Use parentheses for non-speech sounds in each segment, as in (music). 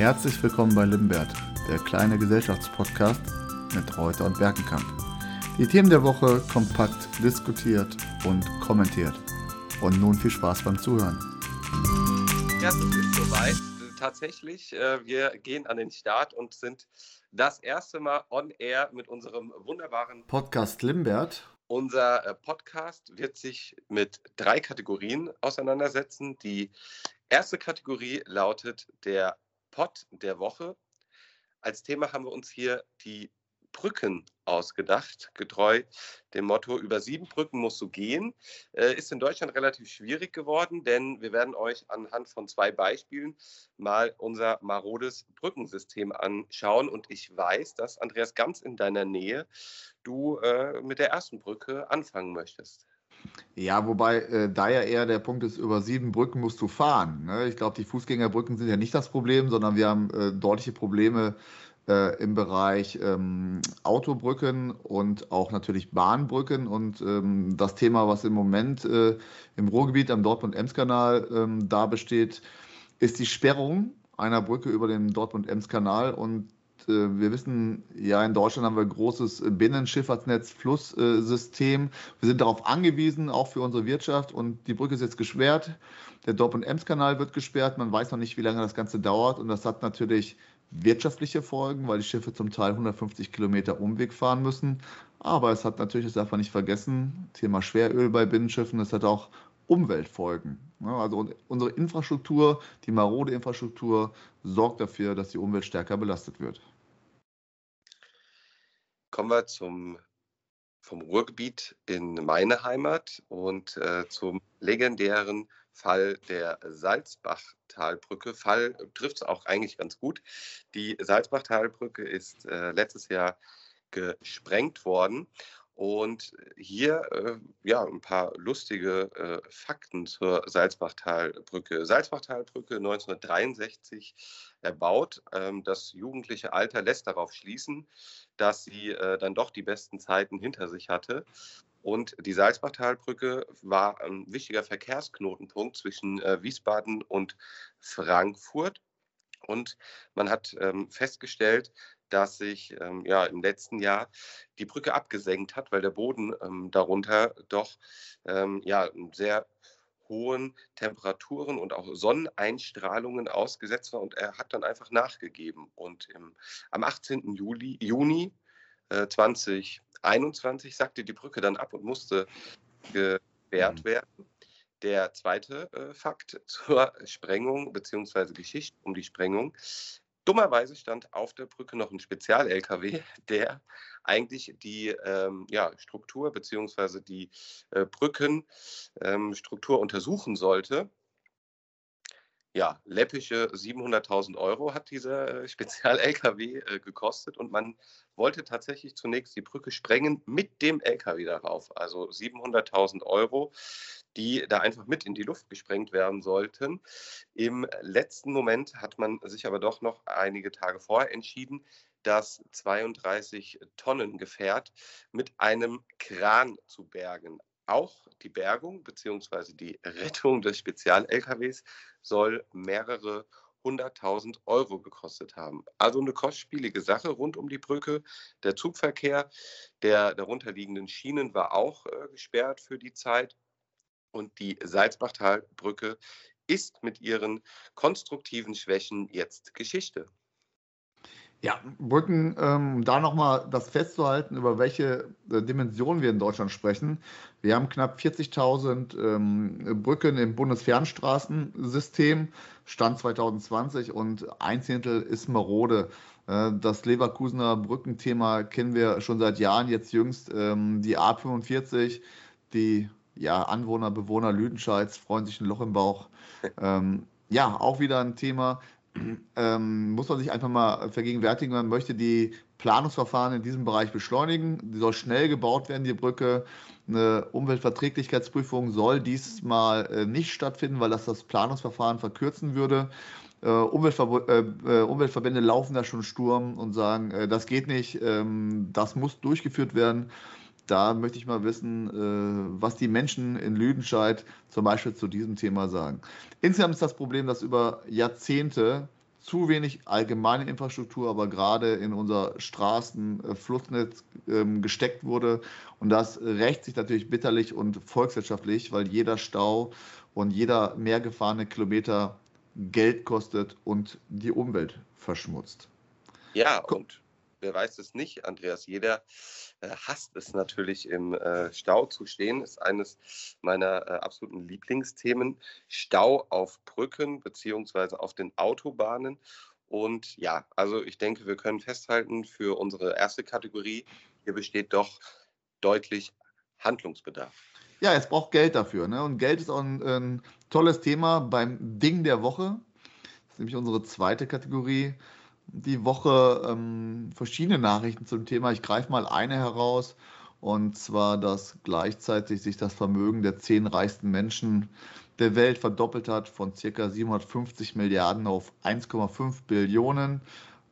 Herzlich willkommen bei Limbert, der kleine Gesellschaftspodcast mit Reuter und Berkenkamp. Die Themen der Woche kompakt diskutiert und kommentiert. Und nun viel Spaß beim Zuhören. Ja, es ist soweit. Tatsächlich, äh, wir gehen an den Start und sind das erste Mal on air mit unserem wunderbaren Podcast Limbert. Unser äh, Podcast wird sich mit drei Kategorien auseinandersetzen. Die erste Kategorie lautet der Pod der Woche. Als Thema haben wir uns hier die Brücken ausgedacht, getreu dem Motto, über sieben Brücken musst du gehen. Äh, ist in Deutschland relativ schwierig geworden, denn wir werden euch anhand von zwei Beispielen mal unser marodes Brückensystem anschauen. Und ich weiß, dass Andreas ganz in deiner Nähe du äh, mit der ersten Brücke anfangen möchtest. Ja, wobei äh, da ja eher der Punkt ist, über sieben Brücken musst du fahren. Ne? Ich glaube, die Fußgängerbrücken sind ja nicht das Problem, sondern wir haben äh, deutliche Probleme äh, im Bereich ähm, Autobrücken und auch natürlich Bahnbrücken. Und ähm, das Thema, was im Moment äh, im Ruhrgebiet am Dortmund-Ems-Kanal ähm, da besteht, ist die Sperrung einer Brücke über den Dortmund-Ems-Kanal. Und wir wissen, ja, in Deutschland haben wir ein großes Binnenschifffahrtsnetz, Flusssystem. Wir sind darauf angewiesen, auch für unsere Wirtschaft. Und die Brücke ist jetzt gesperrt. Der Dortmund-Ems-Kanal wird gesperrt. Man weiß noch nicht, wie lange das Ganze dauert. Und das hat natürlich wirtschaftliche Folgen, weil die Schiffe zum Teil 150 Kilometer Umweg fahren müssen. Aber es hat natürlich, das darf man nicht vergessen, Thema Schweröl bei Binnenschiffen, es hat auch Umweltfolgen. Also unsere Infrastruktur, die marode Infrastruktur, sorgt dafür, dass die Umwelt stärker belastet wird. Kommen wir zum, vom Ruhrgebiet in meine Heimat und äh, zum legendären Fall der Salzbachtalbrücke. Fall trifft es auch eigentlich ganz gut. Die Salzbachtalbrücke ist äh, letztes Jahr gesprengt worden und hier äh, ja, ein paar lustige äh, Fakten zur Salzbachtalbrücke. Salzbachtalbrücke 1963 erbaut. Ähm, das jugendliche Alter lässt darauf schließen, dass sie äh, dann doch die besten Zeiten hinter sich hatte. Und die Salzbachtalbrücke war ein wichtiger Verkehrsknotenpunkt zwischen äh, Wiesbaden und Frankfurt. Und man hat ähm, festgestellt, dass sich ähm, ja, im letzten Jahr die Brücke abgesenkt hat, weil der Boden ähm, darunter doch ähm, ja, sehr hohen Temperaturen und auch Sonneneinstrahlungen ausgesetzt war und er hat dann einfach nachgegeben. Und im, am 18. Juli, Juni äh, 2021 sagte die Brücke dann ab und musste gewährt mhm. werden. Der zweite äh, Fakt zur Sprengung bzw. Geschichte um die Sprengung Dummerweise stand auf der Brücke noch ein Spezial-LKW, der eigentlich die ähm, ja, Struktur bzw. die äh, Brückenstruktur ähm, untersuchen sollte. Ja, läppische 700.000 Euro hat dieser äh, Spezial-LKW äh, gekostet und man wollte tatsächlich zunächst die Brücke sprengen mit dem LKW darauf. Also 700.000 Euro die da einfach mit in die Luft gesprengt werden sollten. Im letzten Moment hat man sich aber doch noch einige Tage vorher entschieden, das 32 Tonnen Gefährt mit einem Kran zu bergen. Auch die Bergung bzw. die Rettung des Spezial-LKWs soll mehrere 100.000 Euro gekostet haben. Also eine kostspielige Sache rund um die Brücke. Der Zugverkehr der darunterliegenden Schienen war auch äh, gesperrt für die Zeit. Und die Salzbachtalbrücke ist mit ihren konstruktiven Schwächen jetzt Geschichte. Ja, Brücken, ähm, da nochmal das festzuhalten, über welche äh, Dimensionen wir in Deutschland sprechen. Wir haben knapp 40.000 ähm, Brücken im Bundesfernstraßensystem, Stand 2020 und ein Zehntel ist marode. Äh, das Leverkusener Brückenthema kennen wir schon seit Jahren, jetzt jüngst ähm, die A45, die ja, Anwohner, Bewohner Lüdenscheids freuen sich ein Loch im Bauch. (laughs) ja, auch wieder ein Thema. Ähm, muss man sich einfach mal vergegenwärtigen, man möchte die Planungsverfahren in diesem Bereich beschleunigen. Die soll schnell gebaut werden, die Brücke. Eine Umweltverträglichkeitsprüfung soll diesmal äh, nicht stattfinden, weil das das Planungsverfahren verkürzen würde. Äh, Umweltver äh, äh, Umweltverbände laufen da schon Sturm und sagen, äh, das geht nicht, ähm, das muss durchgeführt werden da möchte ich mal wissen, äh, was die Menschen in Lüdenscheid zum Beispiel zu diesem Thema sagen. Insgesamt ist das Problem, dass über Jahrzehnte zu wenig allgemeine Infrastruktur, aber gerade in unser Straßenflussnetz äh, ähm, gesteckt wurde. Und das rächt sich natürlich bitterlich und volkswirtschaftlich, weil jeder Stau und jeder mehr gefahrene Kilometer Geld kostet und die Umwelt verschmutzt. Ja, und wer weiß es nicht, Andreas, jeder hasst es natürlich im äh, Stau zu stehen, ist eines meiner äh, absoluten Lieblingsthemen. Stau auf Brücken beziehungsweise auf den Autobahnen. Und ja, also ich denke, wir können festhalten, für unsere erste Kategorie, hier besteht doch deutlich Handlungsbedarf. Ja, es braucht Geld dafür. Ne? Und Geld ist auch ein, ein tolles Thema beim Ding der Woche. Das ist nämlich unsere zweite Kategorie die Woche ähm, verschiedene Nachrichten zum Thema. Ich greife mal eine heraus, und zwar, dass gleichzeitig sich das Vermögen der zehn reichsten Menschen der Welt verdoppelt hat von ca. 750 Milliarden auf 1,5 Billionen.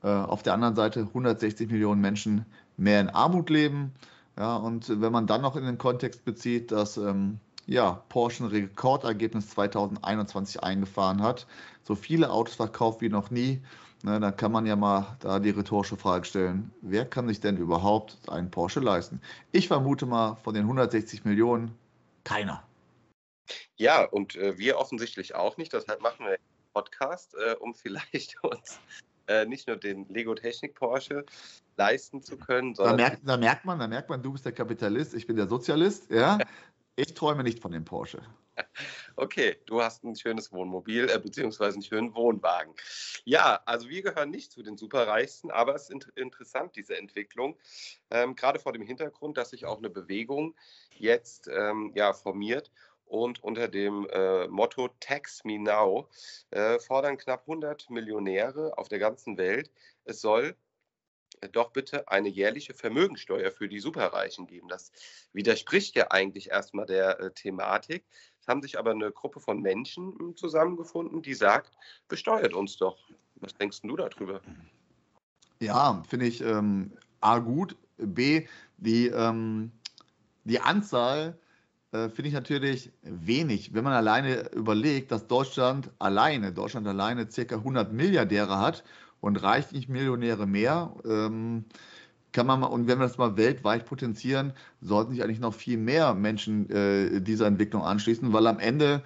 Äh, auf der anderen Seite 160 Millionen Menschen mehr in Armut leben. Ja, und wenn man dann noch in den Kontext bezieht, dass ähm, ja, Porsche ein Rekordergebnis 2021 eingefahren hat, so viele Autos verkauft wie noch nie, Ne, dann kann man ja mal da die rhetorische Frage stellen, wer kann sich denn überhaupt einen Porsche leisten? Ich vermute mal von den 160 Millionen keiner. Ja, und äh, wir offensichtlich auch nicht. Deshalb machen wir einen Podcast, äh, um (laughs) vielleicht uns äh, nicht nur den Lego Technik Porsche leisten zu können. Da merkt, da merkt man, da merkt man, du bist der Kapitalist, ich bin der Sozialist. Ja, (laughs) ich träume nicht von dem Porsche. (laughs) Okay, du hast ein schönes Wohnmobil, äh, beziehungsweise einen schönen Wohnwagen. Ja, also wir gehören nicht zu den Superreichsten, aber es ist in interessant, diese Entwicklung. Ähm, gerade vor dem Hintergrund, dass sich auch eine Bewegung jetzt ähm, ja, formiert und unter dem äh, Motto Tax Me Now äh, fordern knapp 100 Millionäre auf der ganzen Welt, es soll doch bitte eine jährliche Vermögensteuer für die Superreichen geben. Das widerspricht ja eigentlich erstmal der äh, Thematik. Es haben sich aber eine Gruppe von Menschen hm, zusammengefunden, die sagt, besteuert uns doch. Was denkst du darüber? Ja, finde ich ähm, A gut, B, die, ähm, die Anzahl äh, finde ich natürlich wenig. Wenn man alleine überlegt, dass Deutschland alleine, Deutschland alleine circa 100 Milliardäre hat und reicht nicht Millionäre mehr. Ähm, kann man mal, und wenn wir das mal weltweit potenzieren, sollten sich eigentlich noch viel mehr Menschen äh, dieser Entwicklung anschließen, weil am Ende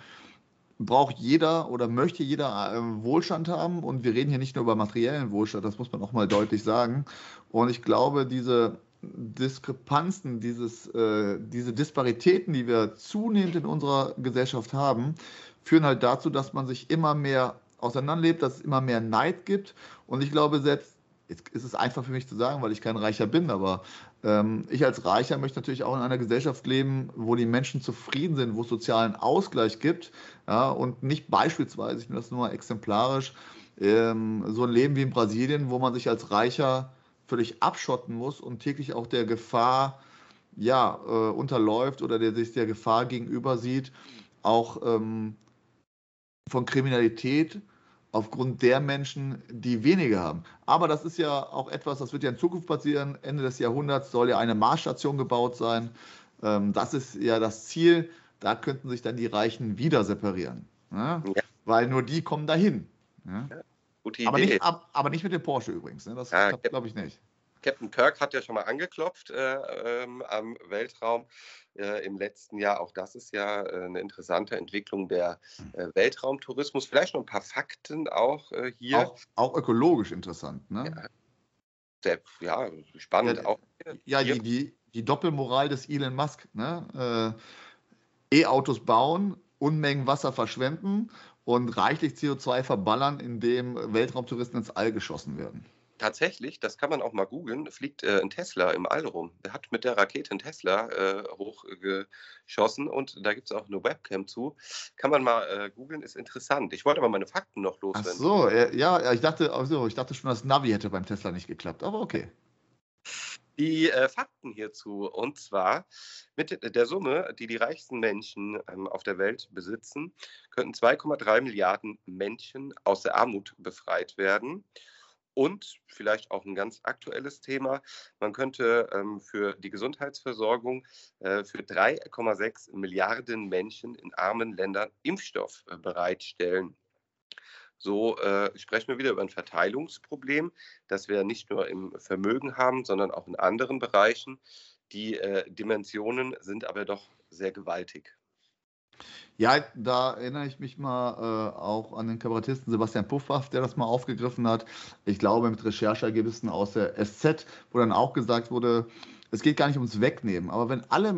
braucht jeder oder möchte jeder äh, Wohlstand haben und wir reden hier nicht nur über materiellen Wohlstand, das muss man auch mal deutlich sagen. Und ich glaube, diese Diskrepanzen, dieses, äh, diese Disparitäten, die wir zunehmend in unserer Gesellschaft haben, führen halt dazu, dass man sich immer mehr auseinanderlebt, dass es immer mehr Neid gibt. Und ich glaube, selbst, jetzt ist es einfach für mich zu sagen, weil ich kein Reicher bin, aber ähm, ich als Reicher möchte natürlich auch in einer Gesellschaft leben, wo die Menschen zufrieden sind, wo es sozialen Ausgleich gibt. Ja, und nicht beispielsweise, ich nehme das nur mal exemplarisch, ähm, so ein Leben wie in Brasilien, wo man sich als Reicher völlig abschotten muss und täglich auch der Gefahr ja, äh, unterläuft oder der sich der Gefahr gegenüber sieht, auch ähm, von Kriminalität aufgrund der Menschen, die weniger haben. Aber das ist ja auch etwas, das wird ja in Zukunft passieren. Ende des Jahrhunderts soll ja eine Marsstation gebaut sein. Ähm, das ist ja das Ziel. Da könnten sich dann die Reichen wieder separieren. Ne? Ja. Weil nur die kommen dahin. Ne? Ja, gute Idee. Aber nicht, aber nicht, mit dem Porsche übrigens. Ne? Das ja, glaube ich nicht. Captain Kirk hat ja schon mal angeklopft äh, ähm, am Weltraum äh, im letzten Jahr. Auch das ist ja äh, eine interessante Entwicklung der äh, Weltraumtourismus. Vielleicht noch ein paar Fakten auch äh, hier. Auch, auch, ökologisch interessant, ne? Ja, sehr, ja spannend ja, auch. Ja, die, die, die, Doppelmoral des Elon Musk. Ne? Äh, E-Autos bauen, Unmengen Wasser verschwenden und reichlich CO2 verballern, indem Weltraumtouristen ins All geschossen werden. Tatsächlich, das kann man auch mal googeln, fliegt äh, ein Tesla im All rum. Der hat mit der Rakete einen Tesla äh, hochgeschossen und da gibt es auch eine Webcam zu. Kann man mal äh, googeln, ist interessant. Ich wollte aber meine Fakten noch loswerden. Ach so, ja, ich dachte, also, ich dachte schon, das Navi hätte beim Tesla nicht geklappt, aber okay. Die äh, Fakten hierzu, und zwar mit der Summe, die die reichsten Menschen ähm, auf der Welt besitzen, könnten 2,3 Milliarden Menschen aus der Armut befreit werden. Und vielleicht auch ein ganz aktuelles Thema, man könnte ähm, für die Gesundheitsversorgung äh, für 3,6 Milliarden Menschen in armen Ländern Impfstoff äh, bereitstellen. So äh, sprechen wir wieder über ein Verteilungsproblem, das wir nicht nur im Vermögen haben, sondern auch in anderen Bereichen. Die äh, Dimensionen sind aber doch sehr gewaltig. Ja, da erinnere ich mich mal äh, auch an den Kabarettisten Sebastian Puffpaff, der das mal aufgegriffen hat. Ich glaube, mit Rechercheergebnissen aus der SZ, wo dann auch gesagt wurde, es geht gar nicht ums Wegnehmen, aber wenn alle,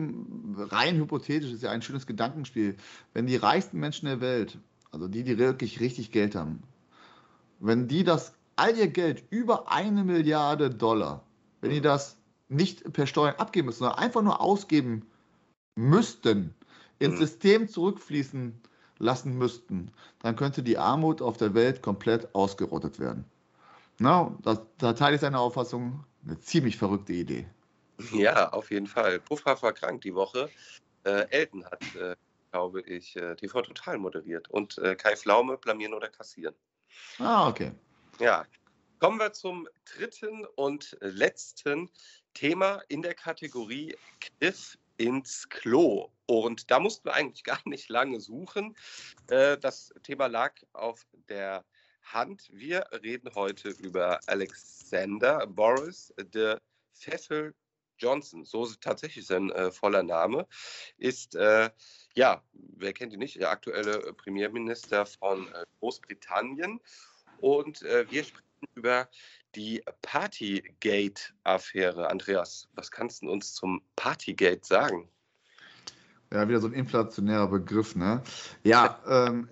rein hypothetisch, ist ja ein schönes Gedankenspiel, wenn die reichsten Menschen der Welt, also die, die wirklich richtig Geld haben, wenn die das, all ihr Geld, über eine Milliarde Dollar, wenn die das nicht per Steuern abgeben müssen, sondern einfach nur ausgeben müssten, ins mhm. System zurückfließen lassen müssten, dann könnte die Armut auf der Welt komplett ausgerottet werden. Na, das, da teile ich seine Auffassung, eine ziemlich verrückte Idee. Ja, auf jeden Fall. Puffhaff war krank die Woche. Äh, Elton hat, äh, glaube ich, äh, TV Total moderiert. Und äh, Kai Flaume blamieren oder kassieren. Ah, okay. Ja. Kommen wir zum dritten und letzten Thema in der Kategorie Griff ins Klo. Und da mussten wir eigentlich (laughs) gar nicht lange suchen. Äh, das Thema lag auf der Hand. Wir reden heute über Alexander Boris de Pfeffel Johnson, so ist tatsächlich sein äh, voller Name, ist, äh, ja, wer kennt ihn nicht, der aktuelle Premierminister von Großbritannien. Und wir sprechen über die Partygate-Affäre. Andreas, was kannst du uns zum Partygate sagen? Ja, wieder so ein inflationärer Begriff, ne? Ja, (laughs) ähm,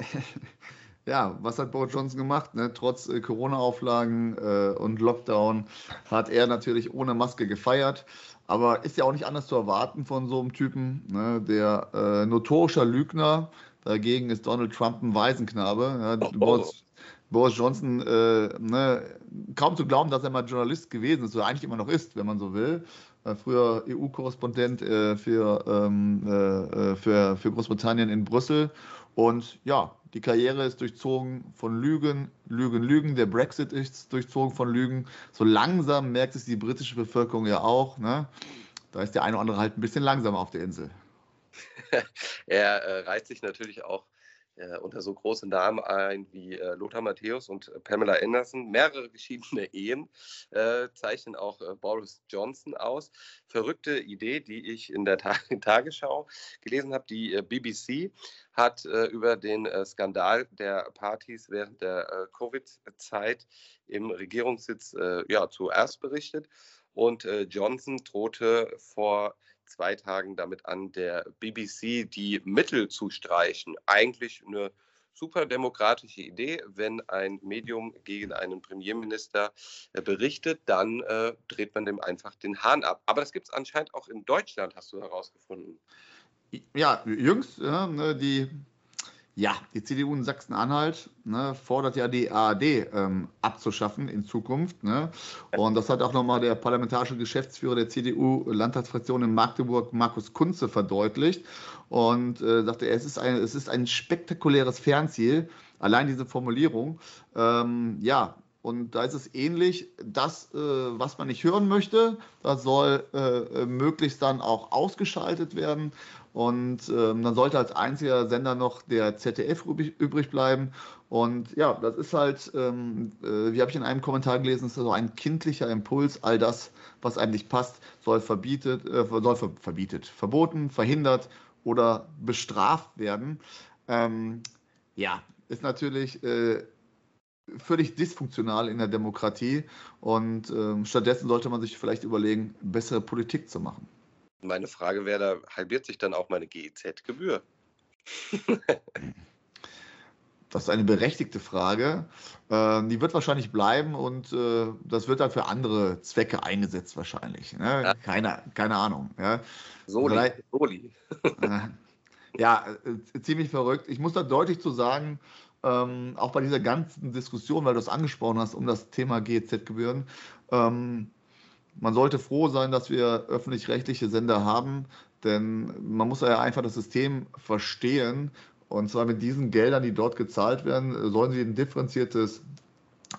(laughs) ja, was hat Boris Johnson gemacht? Ne? Trotz äh, Corona-Auflagen äh, und Lockdown hat er natürlich ohne Maske gefeiert. Aber ist ja auch nicht anders zu erwarten von so einem Typen. Ne? Der äh, notorischer Lügner. Dagegen ist Donald Trump ein Waisenknabe. Ja? Oh, oh. Boris, Boris, Johnson, äh, ne? kaum zu glauben, dass er mal Journalist gewesen ist, oder eigentlich immer noch ist, wenn man so will. Äh, früher EU-Korrespondent äh, für, ähm, äh, für, für Großbritannien in Brüssel. Und ja, die Karriere ist durchzogen von Lügen, Lügen, Lügen. Der Brexit ist durchzogen von Lügen. So langsam merkt es die britische Bevölkerung ja auch. Ne? Da ist der eine oder andere halt ein bisschen langsamer auf der Insel. (laughs) er äh, reiht sich natürlich auch äh, unter so große Namen ein wie äh, Lothar Matthäus und äh, Pamela Anderson. Mehrere (laughs) geschiedene Ehen äh, zeichnen auch äh, Boris Johnson aus. Verrückte Idee, die ich in der Ta (laughs) Tagesschau gelesen habe. Die äh, BBC hat über den Skandal der Partys während der Covid-Zeit im Regierungssitz ja, zuerst berichtet. Und Johnson drohte vor zwei Tagen damit an, der BBC die Mittel zu streichen. Eigentlich eine super demokratische Idee. Wenn ein Medium gegen einen Premierminister äh, berichtet, dann äh, dreht man dem einfach den Hahn ab. Aber das gibt es anscheinend auch in Deutschland, hast du herausgefunden. Ja, jüngst, ja, ne, die ja, die CDU in Sachsen-Anhalt ne, fordert ja die ARD ähm, abzuschaffen in Zukunft. Ne? Und das hat auch nochmal der parlamentarische Geschäftsführer der CDU-Landtagsfraktion in Magdeburg, Markus Kunze, verdeutlicht. Und äh, sagte, es ist, ein, es ist ein spektakuläres Fernziel, allein diese Formulierung. Ähm, ja, und da ist es ähnlich, das, äh, was man nicht hören möchte, das soll äh, möglichst dann auch ausgeschaltet werden. Und ähm, dann sollte als einziger Sender noch der ZDF übrig bleiben. Und ja, das ist halt, ähm, äh, wie habe ich in einem Kommentar gelesen, ist so ein kindlicher Impuls. All das, was eigentlich passt, soll verbietet, äh, soll ver verbietet, verboten, verhindert oder bestraft werden. Ähm, ja, ist natürlich äh, völlig dysfunktional in der Demokratie. Und ähm, stattdessen sollte man sich vielleicht überlegen, bessere Politik zu machen. Meine Frage wäre, da halbiert sich dann auch meine GEZ-Gebühr? (laughs) das ist eine berechtigte Frage. Äh, die wird wahrscheinlich bleiben und äh, das wird dann für andere Zwecke eingesetzt wahrscheinlich. Ne? Ja. Keine, keine Ahnung. Ja. Soli. Soli. (laughs) äh, ja, ziemlich verrückt. Ich muss da deutlich zu sagen, ähm, auch bei dieser ganzen Diskussion, weil du es angesprochen hast, um das Thema GEZ-Gebühren, ähm, man sollte froh sein, dass wir öffentlich-rechtliche Sender haben, denn man muss ja einfach das System verstehen. Und zwar mit diesen Geldern, die dort gezahlt werden, sollen sie ein differenziertes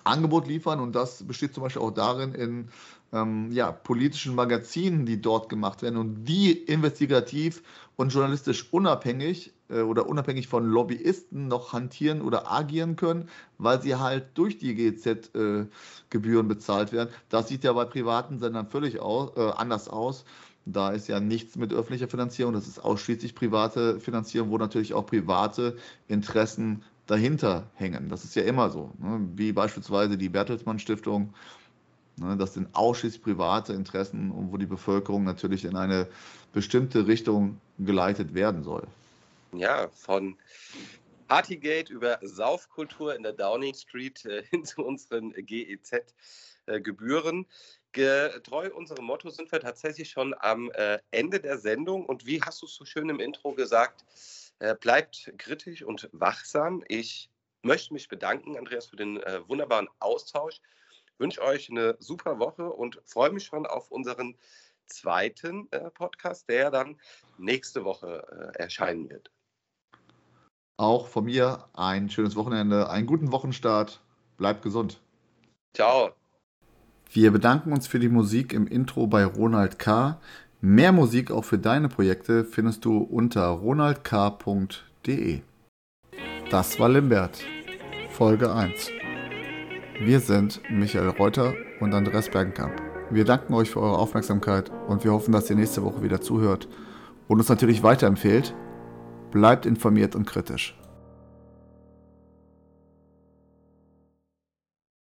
Angebot liefern. Und das besteht zum Beispiel auch darin, in ähm, ja, politischen Magazinen, die dort gemacht werden und die investigativ und journalistisch unabhängig oder unabhängig von Lobbyisten noch hantieren oder agieren können, weil sie halt durch die GZ-Gebühren äh, bezahlt werden. Das sieht ja bei privaten Sendern völlig aus, äh, anders aus. Da ist ja nichts mit öffentlicher Finanzierung, das ist ausschließlich private Finanzierung, wo natürlich auch private Interessen dahinter hängen. Das ist ja immer so, ne? wie beispielsweise die Bertelsmann Stiftung. Ne? Das sind ausschließlich private Interessen wo die Bevölkerung natürlich in eine bestimmte Richtung geleitet werden soll. Ja, von Partygate über Saufkultur in der Downing Street äh, (laughs) hin zu unseren GEZ-Gebühren. Getreu unserem Motto sind wir tatsächlich schon am äh, Ende der Sendung. Und wie hast du es so schön im Intro gesagt, äh, bleibt kritisch und wachsam. Ich möchte mich bedanken, Andreas, für den äh, wunderbaren Austausch. Wünsche euch eine super Woche und freue mich schon auf unseren zweiten äh, Podcast, der dann nächste Woche äh, erscheinen wird. Auch von mir ein schönes Wochenende, einen guten Wochenstart. Bleibt gesund. Ciao. Wir bedanken uns für die Musik im Intro bei Ronald K. Mehr Musik auch für deine Projekte findest du unter ronaldk.de. Das war Limbert, Folge 1. Wir sind Michael Reuter und Andreas Bergenkamp. Wir danken euch für eure Aufmerksamkeit und wir hoffen, dass ihr nächste Woche wieder zuhört und uns natürlich weiterempfehlt. Bleibt informiert und kritisch.